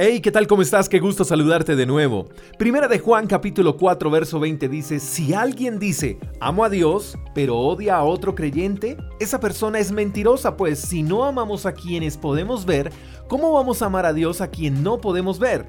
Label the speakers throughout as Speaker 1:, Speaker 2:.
Speaker 1: Hey, ¿qué tal? ¿Cómo estás? Qué gusto saludarte de nuevo. Primera de Juan capítulo 4 verso 20 dice, si alguien dice, amo a Dios, pero odia a otro creyente, esa persona es mentirosa, pues si no amamos a quienes podemos ver, ¿cómo vamos a amar a Dios a quien no podemos ver?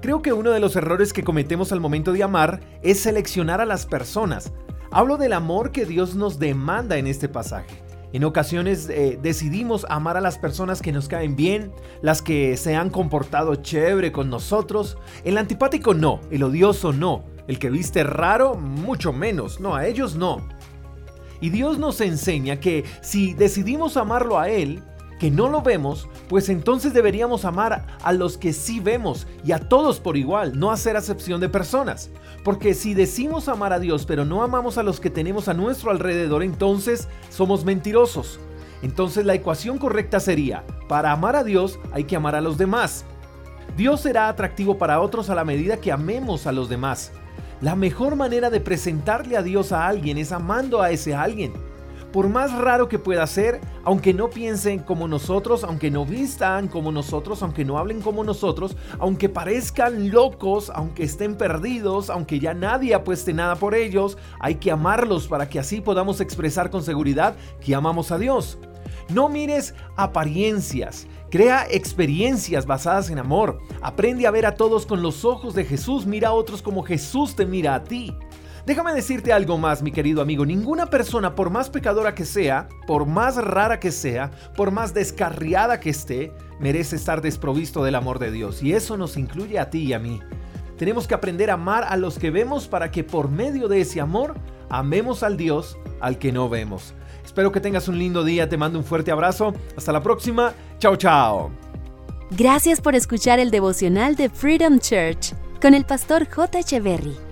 Speaker 1: Creo que uno de los errores que cometemos al momento de amar es seleccionar a las personas. Hablo del amor que Dios nos demanda en este pasaje. En ocasiones eh, decidimos amar a las personas que nos caen bien, las que se han comportado chévere con nosotros. El antipático no, el odioso no, el que viste raro mucho menos, no, a ellos no. Y Dios nos enseña que si decidimos amarlo a Él, que no lo vemos, pues entonces deberíamos amar a los que sí vemos y a todos por igual, no hacer acepción de personas. Porque si decimos amar a Dios pero no amamos a los que tenemos a nuestro alrededor, entonces somos mentirosos. Entonces la ecuación correcta sería, para amar a Dios hay que amar a los demás. Dios será atractivo para otros a la medida que amemos a los demás. La mejor manera de presentarle a Dios a alguien es amando a ese alguien por más raro que pueda ser, aunque no piensen como nosotros, aunque no vistan como nosotros, aunque no hablen como nosotros, aunque parezcan locos, aunque estén perdidos, aunque ya nadie apueste nada por ellos, hay que amarlos para que así podamos expresar con seguridad que amamos a Dios. No mires apariencias, crea experiencias basadas en amor. Aprende a ver a todos con los ojos de Jesús, mira a otros como Jesús te mira a ti. Déjame decirte algo más, mi querido amigo. Ninguna persona, por más pecadora que sea, por más rara que sea, por más descarriada que esté, merece estar desprovisto del amor de Dios. Y eso nos incluye a ti y a mí. Tenemos que aprender a amar a los que vemos para que por medio de ese amor amemos al Dios al que no vemos. Espero que tengas un lindo día, te mando un fuerte abrazo. Hasta la próxima. Chao, chao.
Speaker 2: Gracias por escuchar el devocional de Freedom Church con el pastor J. Echeverry.